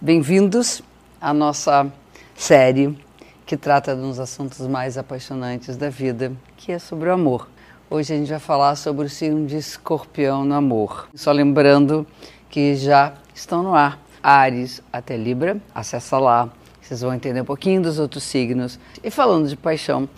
Bem-vindos à nossa série que trata dos assuntos mais apaixonantes da vida, que é sobre o amor. Hoje a gente vai falar sobre o signo de escorpião no amor. Só lembrando que já estão no ar Ares até Libra, acessa lá, vocês vão entender um pouquinho dos outros signos. E falando de paixão,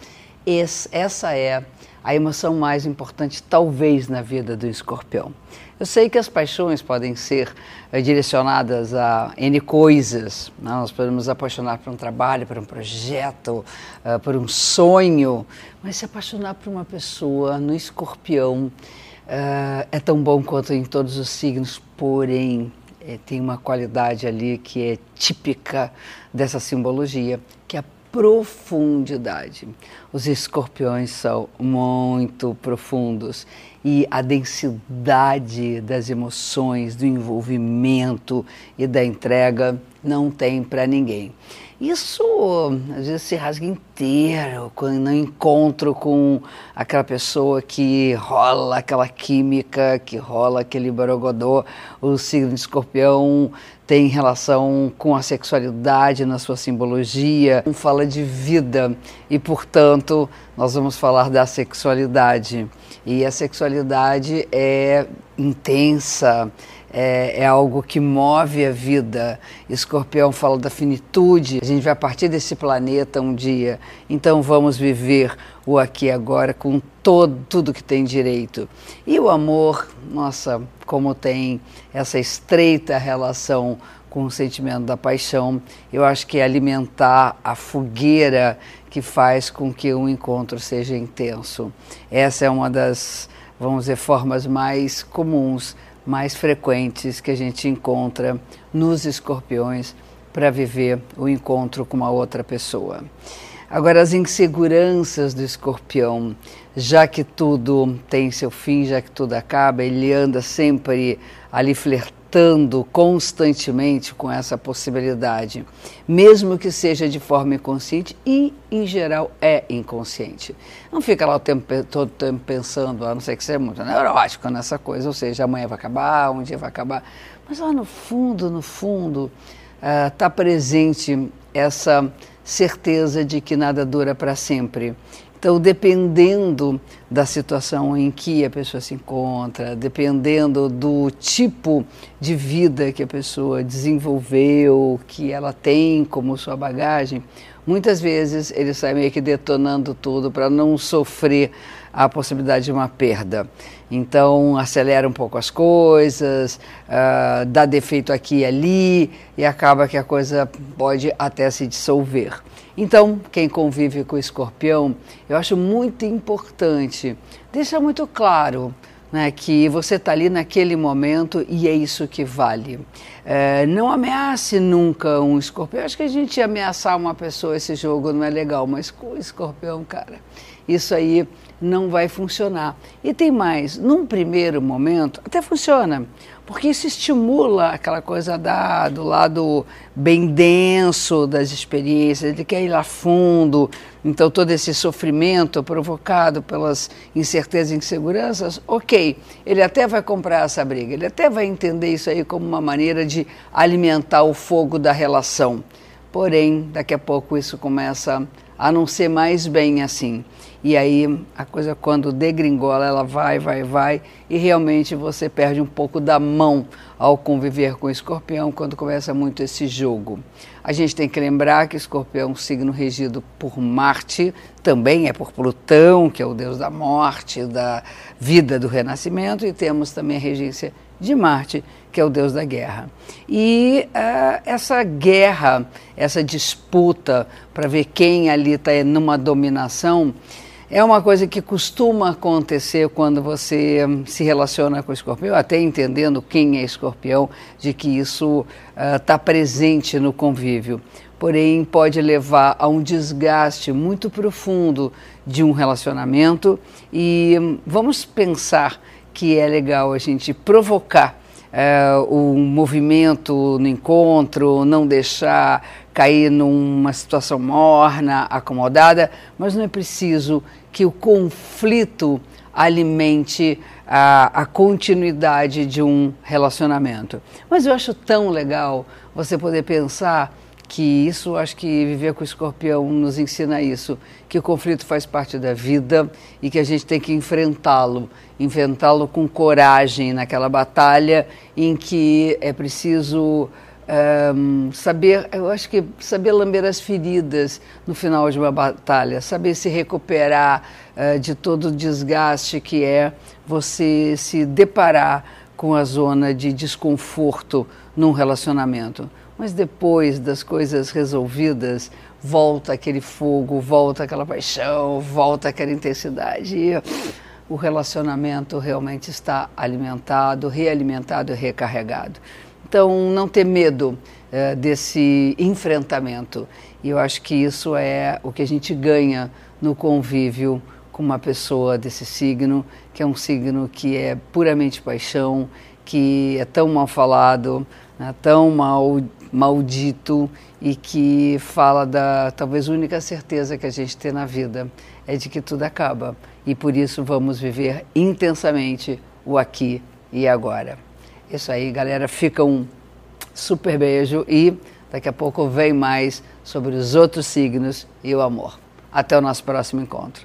essa é a emoção mais importante, talvez, na vida do escorpião. Eu sei que as paixões podem ser é, direcionadas a N coisas. Né? Nós podemos apaixonar por um trabalho, por um projeto, uh, por um sonho, mas se apaixonar por uma pessoa no escorpião uh, é tão bom quanto em todos os signos, porém é, tem uma qualidade ali que é típica dessa simbologia, que é a profundidade. Os escorpiões são muito profundos e a densidade das emoções, do envolvimento e da entrega não tem para ninguém. Isso às vezes se rasga inteiro quando não encontro com aquela pessoa que rola aquela química, que rola aquele borogodô. O signo de escorpião tem relação com a sexualidade na sua simbologia, fala de vida e, portanto, nós vamos falar da sexualidade. E a sexualidade é intensa, é, é, algo que move a vida. Escorpião fala da finitude. A gente vai partir desse planeta um dia, então vamos viver o aqui e agora com todo, tudo que tem direito. E o amor, nossa, como tem essa estreita relação com o sentimento da paixão, eu acho que é alimentar a fogueira que faz com que o encontro seja intenso. Essa é uma das, vamos dizer, formas mais comuns mais frequentes que a gente encontra nos escorpiões para viver o encontro com uma outra pessoa. Agora, as inseguranças do escorpião, já que tudo tem seu fim, já que tudo acaba, ele anda sempre ali flertando constantemente com essa possibilidade, mesmo que seja de forma inconsciente e, em geral, é inconsciente. Não fica lá o tempo todo tempo pensando, a não ser que seja muito neurótico nessa coisa, ou seja, amanhã vai acabar, um dia vai acabar, mas lá no fundo, no fundo, está uh, presente essa certeza de que nada dura para sempre então, dependendo da situação em que a pessoa se encontra, dependendo do tipo de vida que a pessoa desenvolveu, que ela tem como sua bagagem, muitas vezes ele sai meio que detonando tudo para não sofrer a possibilidade de uma perda. Então, acelera um pouco as coisas, uh, dá defeito aqui e ali, e acaba que a coisa pode até se dissolver. Então, quem convive com o escorpião, eu acho muito importante deixar muito claro né, que você está ali naquele momento e é isso que vale. É, não ameace nunca um escorpião. Acho que a gente ameaçar uma pessoa, esse jogo não é legal, mas com o escorpião, cara, isso aí não vai funcionar. E tem mais, num primeiro momento, até funciona, porque isso estimula aquela coisa da, do lado bem denso das experiências, ele quer ir lá fundo, então todo esse sofrimento provocado pelas incertezas e inseguranças, ok, ele até vai comprar essa briga, ele até vai entender isso aí como uma maneira de alimentar o fogo da relação. Porém, daqui a pouco isso começa a não ser mais bem assim. E aí a coisa quando degringola, ela vai, vai, vai, e realmente você perde um pouco da mão ao conviver com o escorpião quando começa muito esse jogo. A gente tem que lembrar que escorpião é um signo regido por Marte, também é por Plutão, que é o deus da morte, da vida, do renascimento, e temos também a regência de Marte, que é o deus da guerra. E uh, essa guerra, essa disputa para ver quem ali está numa dominação, é uma coisa que costuma acontecer quando você se relaciona com escorpião, até entendendo quem é escorpião, de que isso está uh, presente no convívio. Porém, pode levar a um desgaste muito profundo de um relacionamento e um, vamos pensar que é legal a gente provocar uh, um movimento no encontro, não deixar cair numa situação morna, acomodada, mas não é preciso que o conflito alimente a, a, continuidade de um relacionamento. Mas eu acho tão legal você poder pensar que isso, acho que viver com o escorpião nos ensina isso, que o conflito faz parte da vida e que a gente tem que enfrentá-lo, enfrentá-lo com coragem naquela batalha em que é preciso um, saber, eu acho que saber lamber as feridas no final de uma batalha, saber se recuperar uh, de todo o desgaste que é você se deparar com a zona de desconforto num relacionamento. Mas depois das coisas resolvidas, volta aquele fogo, volta aquela paixão, volta aquela intensidade. E o relacionamento realmente está alimentado, realimentado e recarregado. Então, não ter medo é, desse enfrentamento. E eu acho que isso é o que a gente ganha no convívio com uma pessoa desse signo, que é um signo que é puramente paixão, que é tão mal falado, né, tão mal, maldito e que fala da talvez única certeza que a gente tem na vida é de que tudo acaba e por isso vamos viver intensamente o aqui e agora. Isso aí, galera. Fica um super beijo e daqui a pouco vem mais sobre os outros signos e o amor. Até o nosso próximo encontro.